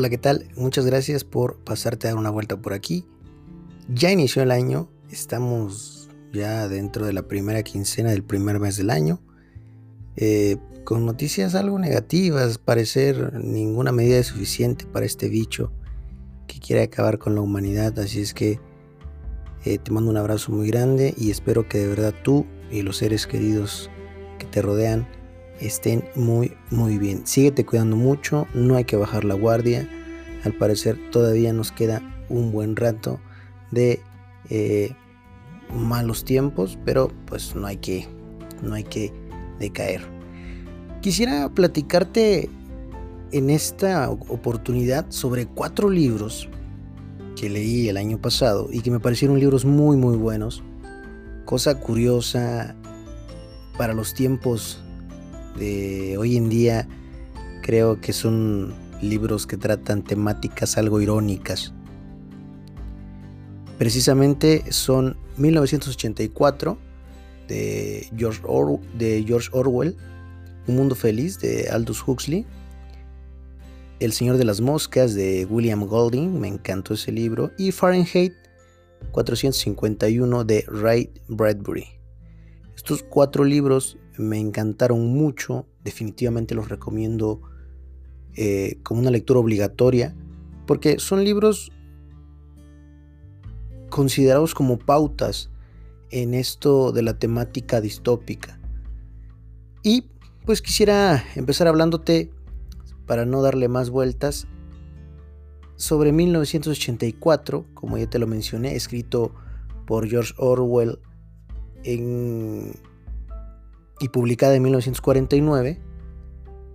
Hola, ¿qué tal? Muchas gracias por pasarte a dar una vuelta por aquí. Ya inició el año, estamos ya dentro de la primera quincena del primer mes del año. Eh, con noticias algo negativas, parecer ninguna medida es suficiente para este bicho que quiere acabar con la humanidad. Así es que eh, te mando un abrazo muy grande y espero que de verdad tú y los seres queridos que te rodean estén muy muy bien. Síguete cuidando mucho, no hay que bajar la guardia. Al parecer todavía nos queda un buen rato de eh, malos tiempos, pero pues no hay que no hay que decaer. Quisiera platicarte en esta oportunidad sobre cuatro libros que leí el año pasado y que me parecieron libros muy muy buenos. Cosa curiosa para los tiempos de hoy en día creo que son libros que tratan temáticas algo irónicas. Precisamente son 1984 de George, de George Orwell, Un Mundo Feliz de Aldous Huxley, El Señor de las Moscas de William Golding, me encantó ese libro, y Fahrenheit 451 de Ray Bradbury. Estos cuatro libros me encantaron mucho, definitivamente los recomiendo eh, como una lectura obligatoria, porque son libros considerados como pautas en esto de la temática distópica. Y pues quisiera empezar hablándote, para no darle más vueltas, sobre 1984, como ya te lo mencioné, escrito por George Orwell en y publicada en 1949.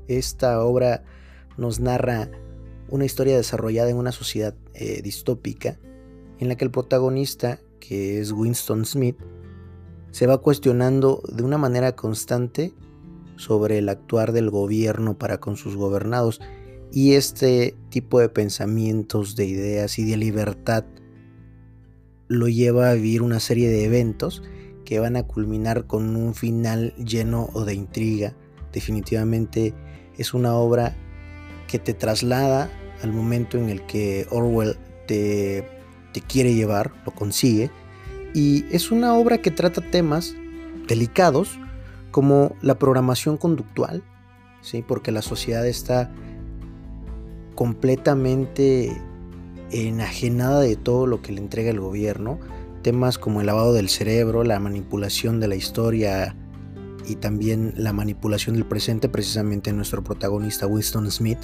Esta obra nos narra una historia desarrollada en una sociedad eh, distópica en la que el protagonista, que es Winston Smith, se va cuestionando de una manera constante sobre el actuar del gobierno para con sus gobernados y este tipo de pensamientos, de ideas y de libertad lo lleva a vivir una serie de eventos que van a culminar con un final lleno de intriga. Definitivamente es una obra que te traslada al momento en el que Orwell te, te quiere llevar, lo consigue. Y es una obra que trata temas delicados como la programación conductual, ¿sí? porque la sociedad está completamente enajenada de todo lo que le entrega el gobierno temas como el lavado del cerebro, la manipulación de la historia y también la manipulación del presente, precisamente nuestro protagonista Winston Smith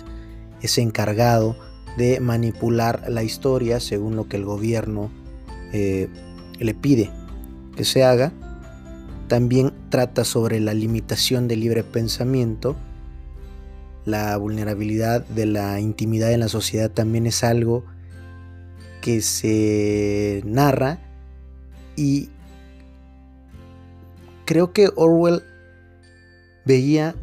es encargado de manipular la historia según lo que el gobierno eh, le pide que se haga. También trata sobre la limitación del libre pensamiento. La vulnerabilidad de la intimidad en la sociedad también es algo que se narra y creo que Orwell veía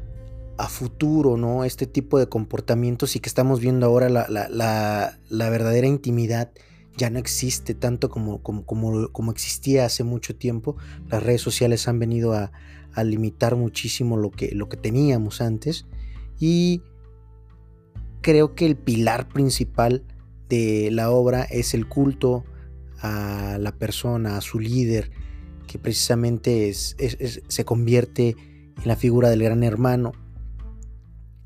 a futuro, ¿no? Este tipo de comportamientos y que estamos viendo ahora la, verdadera intimidad ya no existe tanto como, como, como, existía hace mucho tiempo. Las redes sociales han venido a, a, limitar muchísimo lo que, lo que teníamos antes. Y creo que el pilar principal de la obra es el culto a la persona, a su líder, que precisamente se convierte en la figura del gran hermano.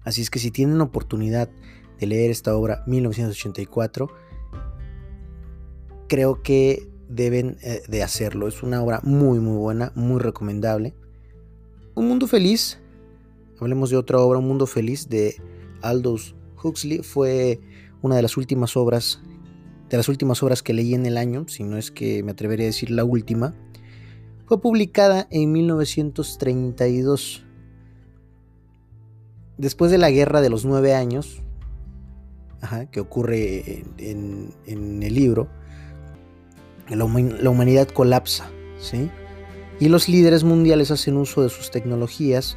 Así es que si tienen oportunidad de leer esta obra 1984, creo que deben eh, de hacerlo. Es una obra muy muy buena, muy recomendable. Un mundo feliz, hablemos de otra obra, Un mundo feliz de Aldous Huxley, fue una de las últimas obras de las últimas obras que leí en el año, si no es que me atrevería a decir la última, fue publicada en 1932. Después de la Guerra de los Nueve Años, que ocurre en, el libro, la, humanidad colapsa, ¿sí? Y los líderes mundiales hacen uso de sus tecnologías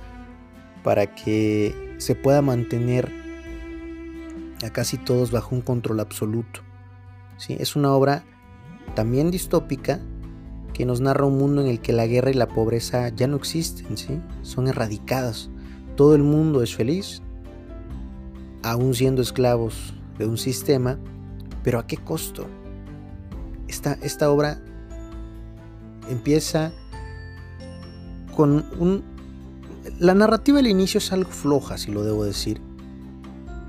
para que se pueda mantener a casi todos bajo un control absoluto. Es una obra también distópica que nos narra un mundo en el que la guerra y la pobreza ya no existen, ¿sí? son erradicadas. Todo el mundo es feliz, aún siendo esclavos de un sistema, pero ¿a qué costo? Esta, esta obra empieza con un... La narrativa al inicio es algo floja, si lo debo decir,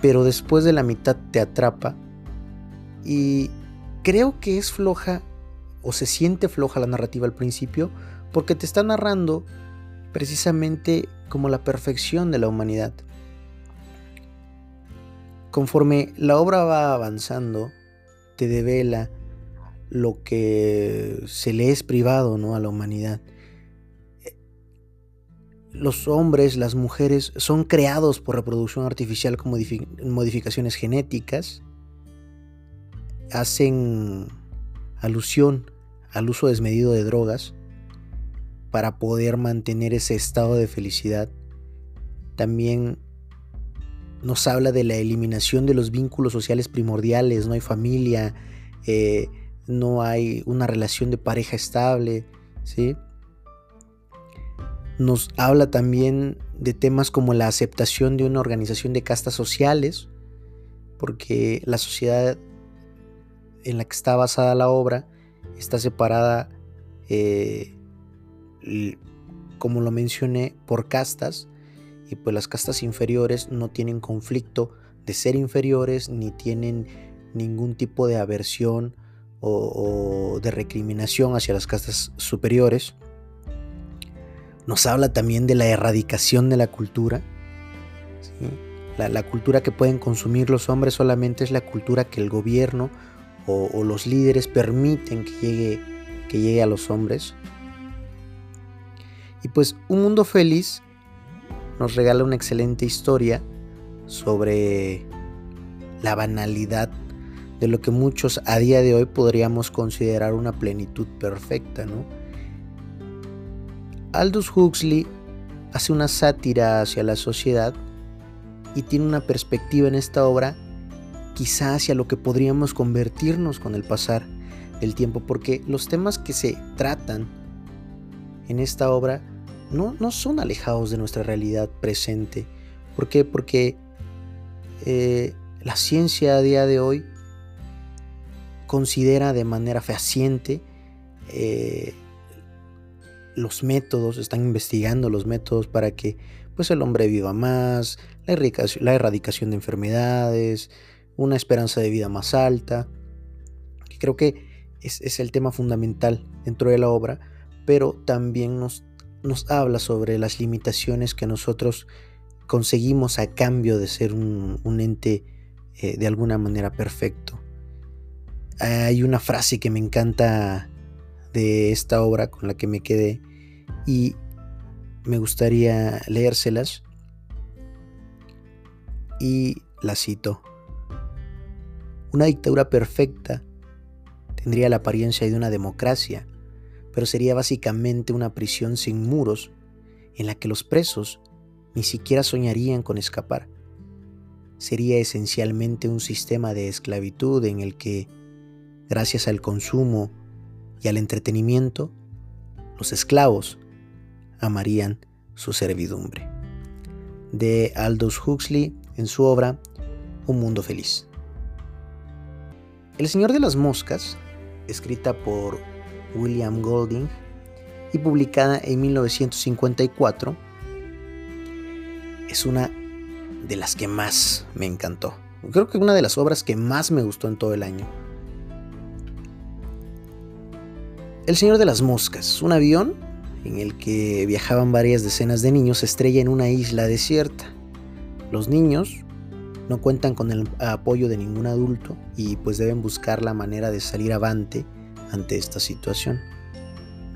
pero después de la mitad te atrapa y creo que es floja o se siente floja la narrativa al principio porque te está narrando precisamente como la perfección de la humanidad. Conforme la obra va avanzando, te devela lo que se le es privado ¿no? a la humanidad. Los hombres, las mujeres son creados por reproducción artificial con modificaciones genéticas. Hacen alusión al uso desmedido de drogas para poder mantener ese estado de felicidad. También nos habla de la eliminación de los vínculos sociales primordiales, no hay familia, eh, no hay una relación de pareja estable, ¿sí? Nos habla también de temas como la aceptación de una organización de castas sociales, porque la sociedad en la que está basada la obra está separada, eh, como lo mencioné, por castas, y pues las castas inferiores no tienen conflicto de ser inferiores, ni tienen ningún tipo de aversión o, de recriminación hacia las castas superiores. Nos habla también de la erradicación de la cultura. La, cultura que pueden consumir los hombres solamente es la cultura que el gobierno o, los líderes permiten que llegue, que llegue a los hombres. Y pues un mundo feliz nos regala una excelente historia sobre la banalidad de lo que muchos a día de hoy podríamos considerar una plenitud perfecta, ¿no? Aldous Huxley hace una sátira hacia la sociedad y tiene una perspectiva en esta obra quizá hacia lo que podríamos convertirnos con el pasar del tiempo, porque los temas que se tratan en esta obra no, no son alejados de nuestra realidad presente. ¿Por qué? Porque eh, la ciencia a día de hoy considera de manera fehaciente eh, los métodos, están investigando los métodos para que pues, el hombre viva más, la erradicación, la erradicación de enfermedades, una esperanza de vida más alta. creo que es, es, el tema fundamental dentro de la obra, pero también nos, nos habla sobre las limitaciones que nosotros conseguimos a cambio de ser un, ente eh, de alguna manera perfecto. Hay una frase que me encanta de esta obra con la que me quedé y me gustaría leérselas y la cito. Una dictadura perfecta tendría la apariencia de una democracia, pero sería básicamente una prisión sin muros en la que los presos ni siquiera soñarían con escapar. Sería esencialmente un sistema de esclavitud en el que gracias al consumo y al entretenimiento, los esclavos amarían su servidumbre. De Aldous Huxley en su obra Un Mundo Feliz. El Señor de las Moscas, escrita por William Golding y publicada en 1954, es una de las que más me encantó. Creo que una de las obras que más me gustó en todo el año. El Señor de las Moscas, un avión en el que viajaban varias decenas de niños, estrella en una isla desierta. Los niños no cuentan con el apoyo de ningún adulto y pues deben buscar la manera de salir avante ante esta situación.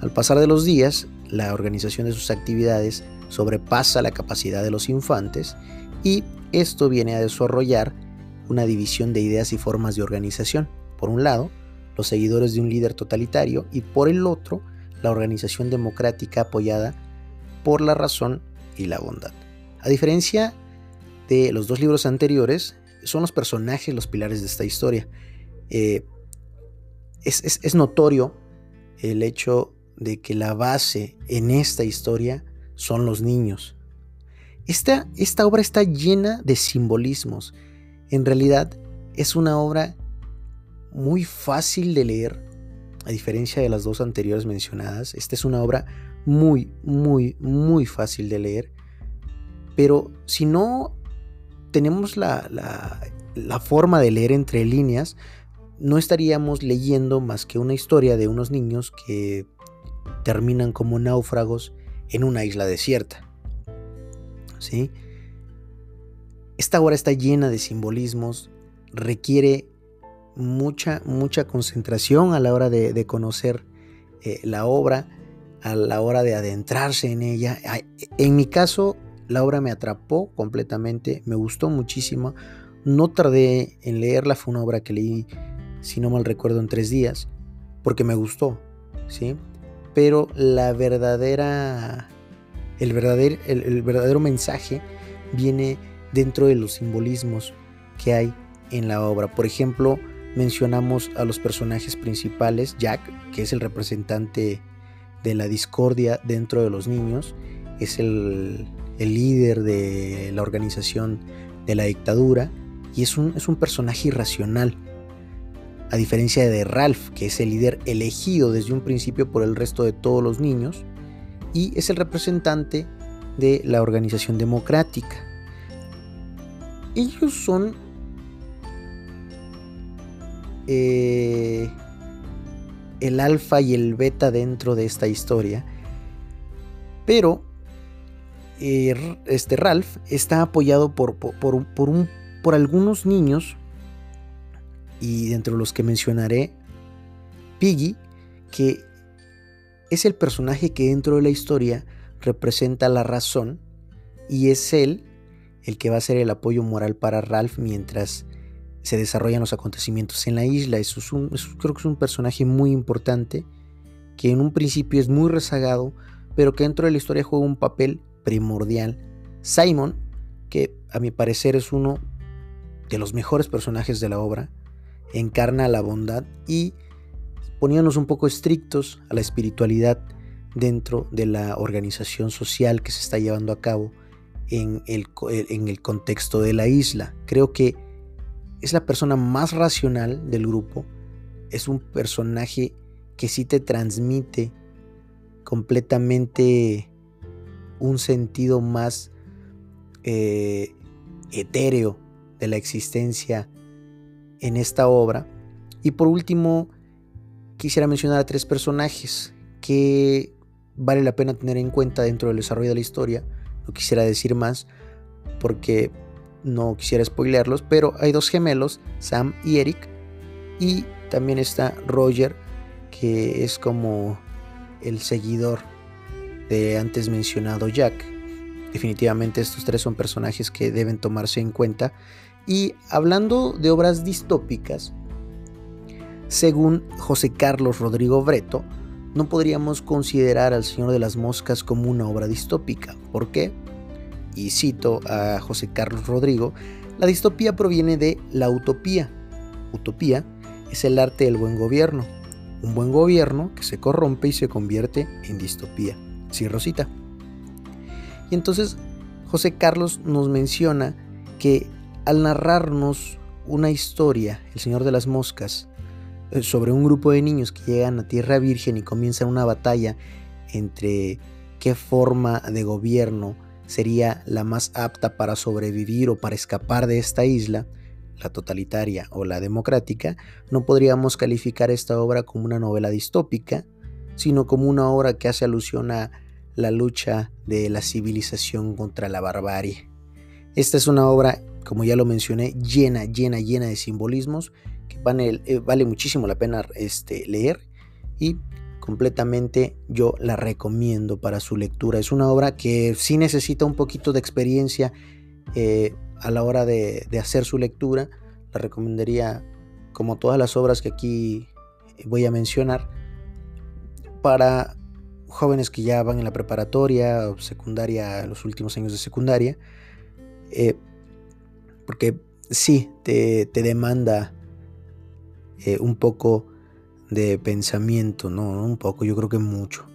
Al pasar de los días, la organización de sus actividades sobrepasa la capacidad de los infantes y esto viene a desarrollar una división de ideas y formas de organización. Por un lado, los seguidores de un líder totalitario y por el otro la organización democrática apoyada por la razón y la bondad. A diferencia de los dos libros anteriores, son los personajes los pilares de esta historia. Eh, es, notorio el hecho de que la base en esta historia son los niños. Esta, esta obra está llena de simbolismos. En realidad, es una obra muy fácil de leer, a diferencia de las dos anteriores mencionadas. Esta es una obra muy, muy, muy fácil de leer. Pero si no tenemos la, la, forma de leer entre líneas, no estaríamos leyendo más que una historia de unos niños que terminan como náufragos en una isla desierta. ¿Sí? Esta obra está llena de simbolismos, requiere mucha, mucha concentración a la hora de, conocer eh, la obra, a la hora de adentrarse en ella. En mi caso, la obra me atrapó completamente, me gustó muchísimo. No tardé en leerla, fue una obra que leí, si no mal recuerdo, en tres días, porque me gustó, ¿sí? Pero la verdadera, el verdadero, el verdadero mensaje viene dentro de los simbolismos que hay en la obra. Por ejemplo, mencionamos a los personajes principales, Jack, que es el representante de la discordia dentro de los niños, es el, líder de la organización de la dictadura y es un, es un personaje irracional, a diferencia de Ralph, que es el líder elegido desde un principio por el resto de todos los niños y es el representante de la organización democrática. Ellos son eh, el alfa y el beta dentro de esta historia. Pero eh, este Ralph está apoyado por, por, un, por algunos niños, y dentro de los que mencionaré, Piggy, que es el personaje que dentro de la historia representa la razón y es él el que va a ser el apoyo moral para Ralph mientras se desarrollan los acontecimientos en la isla. Es un, creo que es un personaje muy importante que en un principio es muy rezagado, pero que dentro de la historia juega un papel primordial. Simon, que a mi parecer es uno de los mejores personajes de la obra, encarna la bondad y poniéndonos un poco estrictos a la espiritualidad dentro de la organización social que se está llevando a cabo en el, en el contexto de la isla. Creo que es la persona más racional del grupo, es un personaje que sí te transmite completamente un sentido más eh, etéreo de la existencia en esta obra. Y por último, quisiera mencionar a tres personajes que vale la pena tener en cuenta dentro del desarrollo de la historia. No quisiera decir más porque no quisiera spoilearlos, pero hay dos gemelos, Sam y Eric, y también está Roger, que es como el seguidor de antes mencionado Jack. Definitivamente estos tres son personajes que deben tomarse en cuenta. Y hablando de obras distópicas, según José Carlos Rodrigo Breto, no podríamos considerar al Señor de las Moscas como una obra distópica. ¿Por qué? y cito a José Carlos Rodrigo, la distopía proviene de la utopía. Utopía es el arte del buen gobierno, un buen gobierno que se corrompe y se convierte en distopía. Sí, Rosita. Y entonces José Carlos nos menciona que al narrarnos una historia, El Señor de las Moscas, eh, sobre un grupo de niños que llegan a Tierra Virgen y comienza una batalla entre qué forma de gobierno sería la más apta para sobrevivir o para escapar de esta isla, la totalitaria o la democrática, no podríamos calificar esta obra como una novela distópica, sino como una obra que hace alusión a la lucha de la civilización contra la barbarie. Esta es una obra, como ya lo mencioné, llena, llena, llena de simbolismos que vale, eh, muchísimo la pena este, leer y completamente yo la recomiendo para su lectura. Es una obra que sí necesita un poquito de experiencia eh, a la hora de, hacer su lectura. La recomendaría como todas las obras que aquí voy a mencionar para jóvenes que ya van en la preparatoria o secundaria, los últimos años de secundaria, eh, porque sí, te, demanda eh, un poco de pensamiento, no, un poco, yo creo que mucho.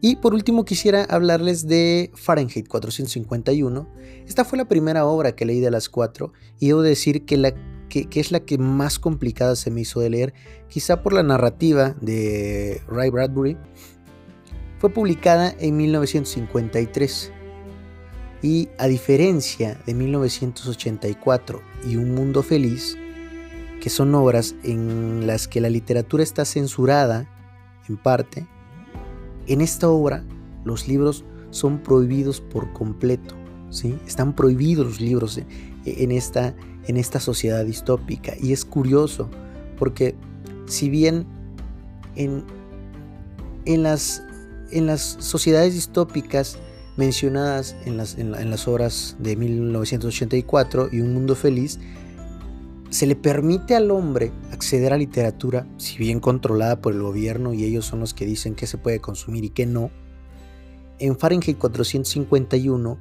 Y por último quisiera hablarles de Fahrenheit 451. Esta fue la primera obra que leí de las cuatro y debo decir que, la, que, es la que más complicada se me hizo de leer, quizá por la narrativa de Ray Bradbury. Fue publicada en 1953 y a diferencia de 1984 y Un Mundo Feliz, que son obras en las que la literatura está censurada en parte, en esta obra los libros son prohibidos por completo. ¿sí? Están prohibidos los libros en esta, en esta sociedad distópica. Y es curioso, porque si bien en, en, las, en las sociedades distópicas mencionadas en las, obras de 1984 y Un Mundo Feliz, se le permite al hombre acceder a literatura, si bien controlada por el gobierno y ellos son los que dicen qué se puede consumir y qué no. En Fahrenheit 451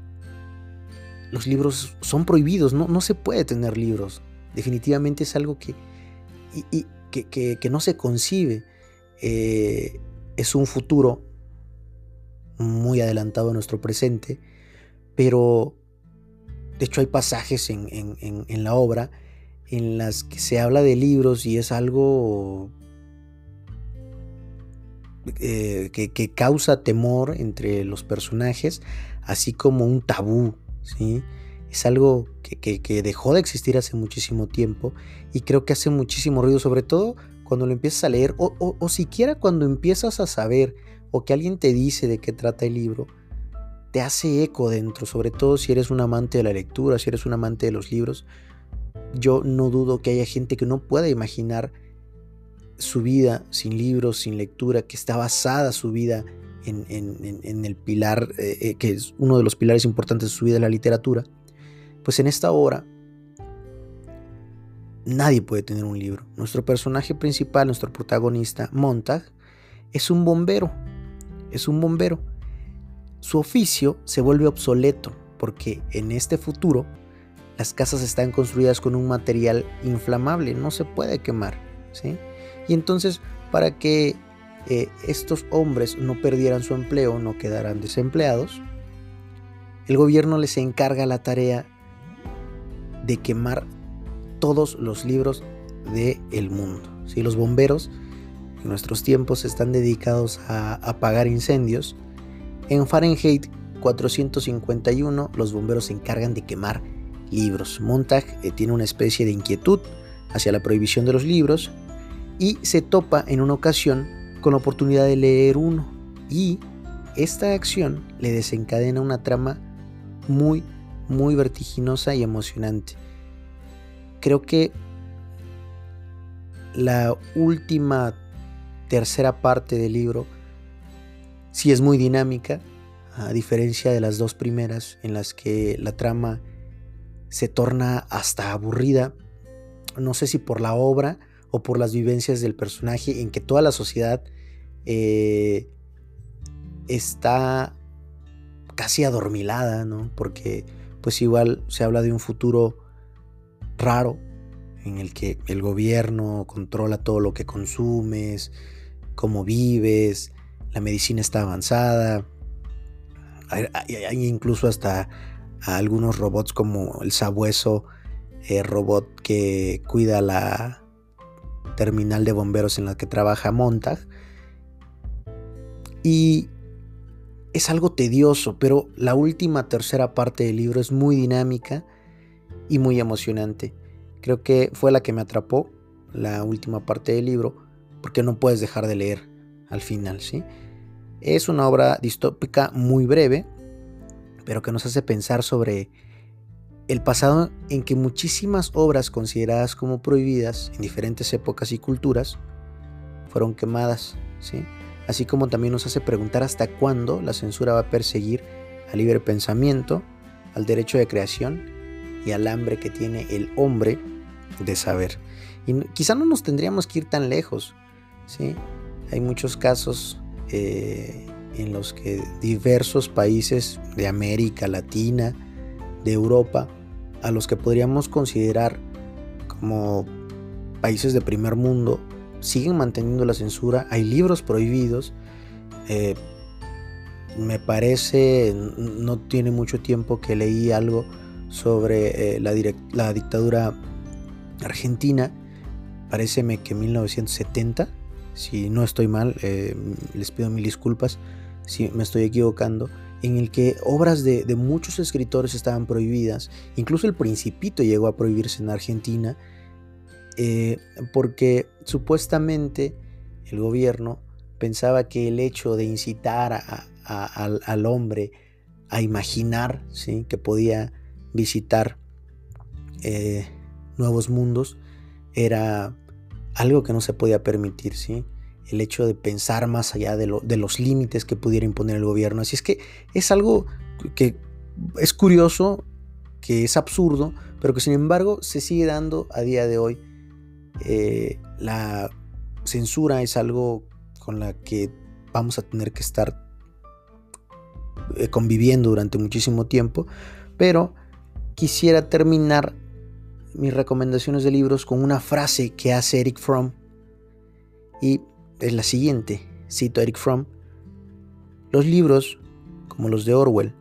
los libros son prohibidos, no, se puede tener libros. Definitivamente es algo que, que, no se concibe. Eh, es un futuro muy adelantado a nuestro presente, pero de hecho hay pasajes en, en, la obra en las que se habla de libros y es algo eh, que, que, causa temor entre los personajes, así como un tabú ¿sí? Es algo que, dejó de existir hace muchísimo tiempo y creo que hace muchísimo ruido, sobre todo cuando lo empiezas a leer o, o, siquiera cuando empiezas a saber o que alguien te dice de qué trata el libro, te hace eco dentro, sobre todo si eres un amante de la lectura, si eres un amante de los libros. Yo no dudo que haya gente que no pueda imaginar su vida sin libros, sin lectura, que está basada su vida en, el pilar, eh, eh, que es uno de los pilares importantes de su vida, la literatura, pues en esta obra nadie puede tener un libro. Nuestro personaje principal, nuestro protagonista, Montag, es un bombero. Es un bombero. Su oficio se vuelve obsoleto porque en este futuro las casas están construidas con un material inflamable, no se puede quemar. ¿sí? Y entonces, para que eh, estos hombres no perdieran su empleo, no quedaran desempleados, el gobierno les encarga la tarea de quemar todos los libros del el mundo. Si Los bomberos nuestros tiempos están dedicados a apagar incendios. En Fahrenheit 451 los bomberos se encargan de quemar libros. Montag eh, tiene una especie de inquietud hacia la prohibición de los libros y se topa en una ocasión con la oportunidad de leer uno y esta acción le desencadena una trama muy, muy vertiginosa y emocionante. Creo que la última tercera parte del libro sí es muy dinámica, a diferencia de las dos primeras en las que la trama se torna hasta aburrida, no sé si por la obra o por las vivencias del personaje en que toda la sociedad eh, está casi adormilada, ¿no? Porque pues igual se habla de un futuro raro en el que el gobierno controla todo lo que consumes, cómo vives, la medicina está avanzada, hay, incluso hasta algunos robots como el sabueso eh, robot que cuida la terminal de bomberos en la que trabaja Montag, y es algo tedioso, pero la última tercera parte del libro es muy dinámica y muy emocionante. Creo que fue la que me atrapó, la última parte del libro, porque no puedes dejar de leer al final, ¿sí? Es una obra distópica muy breve, pero que nos hace pensar sobre el pasado en que muchísimas obras consideradas como prohibidas en diferentes épocas y culturas fueron quemadas, ¿sí? así como también nos hace preguntar hasta cuándo la censura va a perseguir al libre pensamiento, al derecho de creación y al hambre que tiene el hombre de saber. Y quizá no nos tendríamos que ir tan lejos. ¿Sí? Hay muchos casos eh, en los que diversos países de América Latina, de Europa, a los que podríamos considerar como países de primer mundo, siguen manteniendo la censura, hay libros prohibidos. Eh, me parece, no tiene mucho tiempo que leí algo sobre eh, la, dictadura Argentina, pareceme que 1970, si no estoy mal, eh, les pido mil disculpas si me estoy equivocando, en el que obras de, muchos escritores estaban prohibidas, incluso el principito llegó a prohibirse en Argentina, eh, porque supuestamente el gobierno pensaba que el hecho de incitar al, hombre a imaginar que podía visitar eh, nuevos mundos era algo que no se podía permitir, ¿sí? el hecho de pensar más allá de, los límites que pudiera imponer el gobierno. Así es que es algo que es curioso, que es absurdo, pero que sin embargo se sigue dando a día de hoy. Eh, la censura es algo con la que vamos a tener que estar eh, conviviendo durante muchísimo tiempo, pero quisiera terminar mis recomendaciones de libros con una frase que hace Eric Fromm. Y es la siguiente, cito Eric Fromm, los libros, como los de Orwell,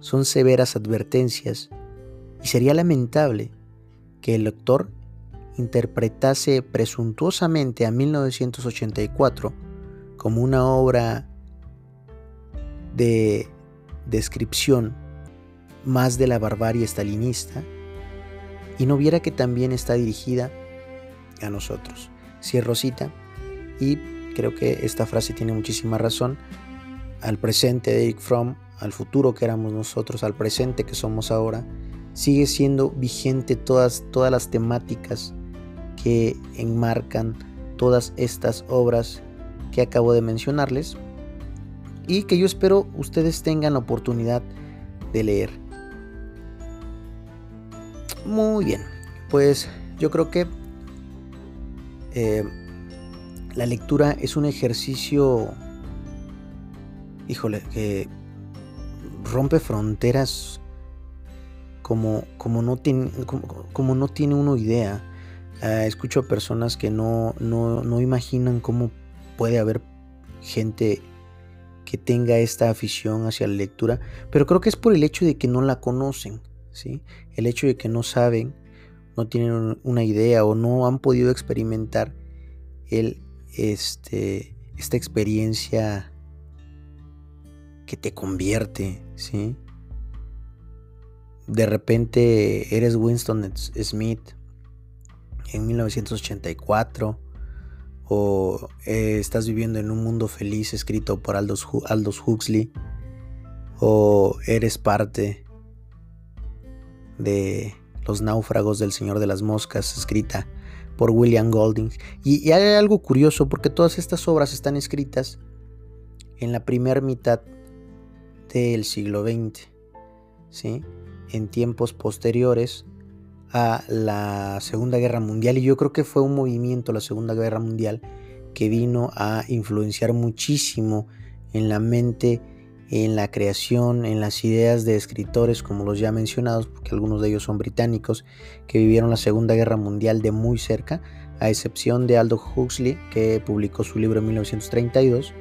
son severas advertencias y sería lamentable que el lector interpretase presuntuosamente a 1984 como una obra de descripción más de la barbarie stalinista y no viera que también está dirigida a nosotros. Cierro cita y creo que esta frase tiene muchísima razón. Al presente de Eric Fromm, al futuro que éramos nosotros, al presente que somos ahora, sigue siendo vigente todas, todas las temáticas que enmarcan todas estas obras que acabo de mencionarles y que yo espero ustedes tengan oportunidad de leer. Muy bien, pues yo creo que eh, la lectura es un ejercicio, híjole, que rompe fronteras como, como, no, tiene, como, no tiene uno idea. Ah, escucho a personas que no, no, no imaginan cómo puede haber gente que tenga esta afición hacia la lectura, pero creo que es por el hecho de que no la conocen, El hecho de que no saben, no tienen una idea o no han podido experimentar el, este, esta experiencia que te convierte, ¿sí? De repente eres Winston Smith en 1984 o eh, estás viviendo en un mundo feliz escrito por Aldous, Aldous Huxley o eres parte de Los náufragos del Señor de las Moscas escrita por William Golding. Y, hay algo curioso porque todas estas obras están escritas en la primera mitad del siglo XX, ¿sí? en tiempos posteriores a la Segunda Guerra Mundial. Y yo creo que fue un movimiento, la Segunda Guerra Mundial, que vino a influenciar muchísimo en la mente en la creación, en las ideas de escritores como los ya mencionados, porque algunos de ellos son británicos, que vivieron la Segunda Guerra Mundial de muy cerca, a excepción de Aldo Huxley, que publicó su libro en 1932.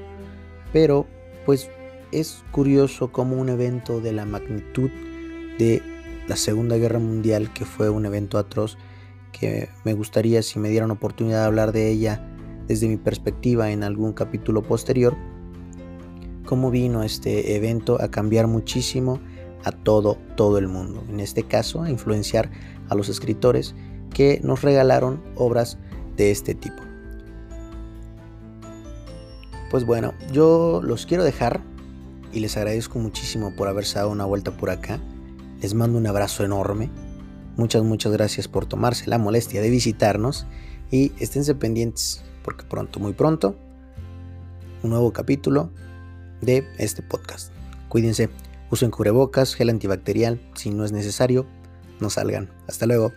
Pero, pues, es curioso como un evento de la magnitud de la Segunda Guerra Mundial, que fue un evento atroz, que me gustaría si me dieran oportunidad de hablar de ella desde mi perspectiva en algún capítulo posterior, cómo vino este evento a cambiar muchísimo a todo, todo el mundo. En este caso, a influenciar a los escritores que nos regalaron obras de este tipo. Pues bueno, yo los quiero dejar y les agradezco muchísimo por haberse dado una vuelta por acá. Les mando un abrazo enorme. Muchas, muchas gracias por tomarse la molestia de visitarnos y esténse pendientes porque pronto, muy pronto, un nuevo capítulo de este podcast. Cuídense, usen cubrebocas, gel antibacterial, si no es necesario, no salgan. Hasta luego.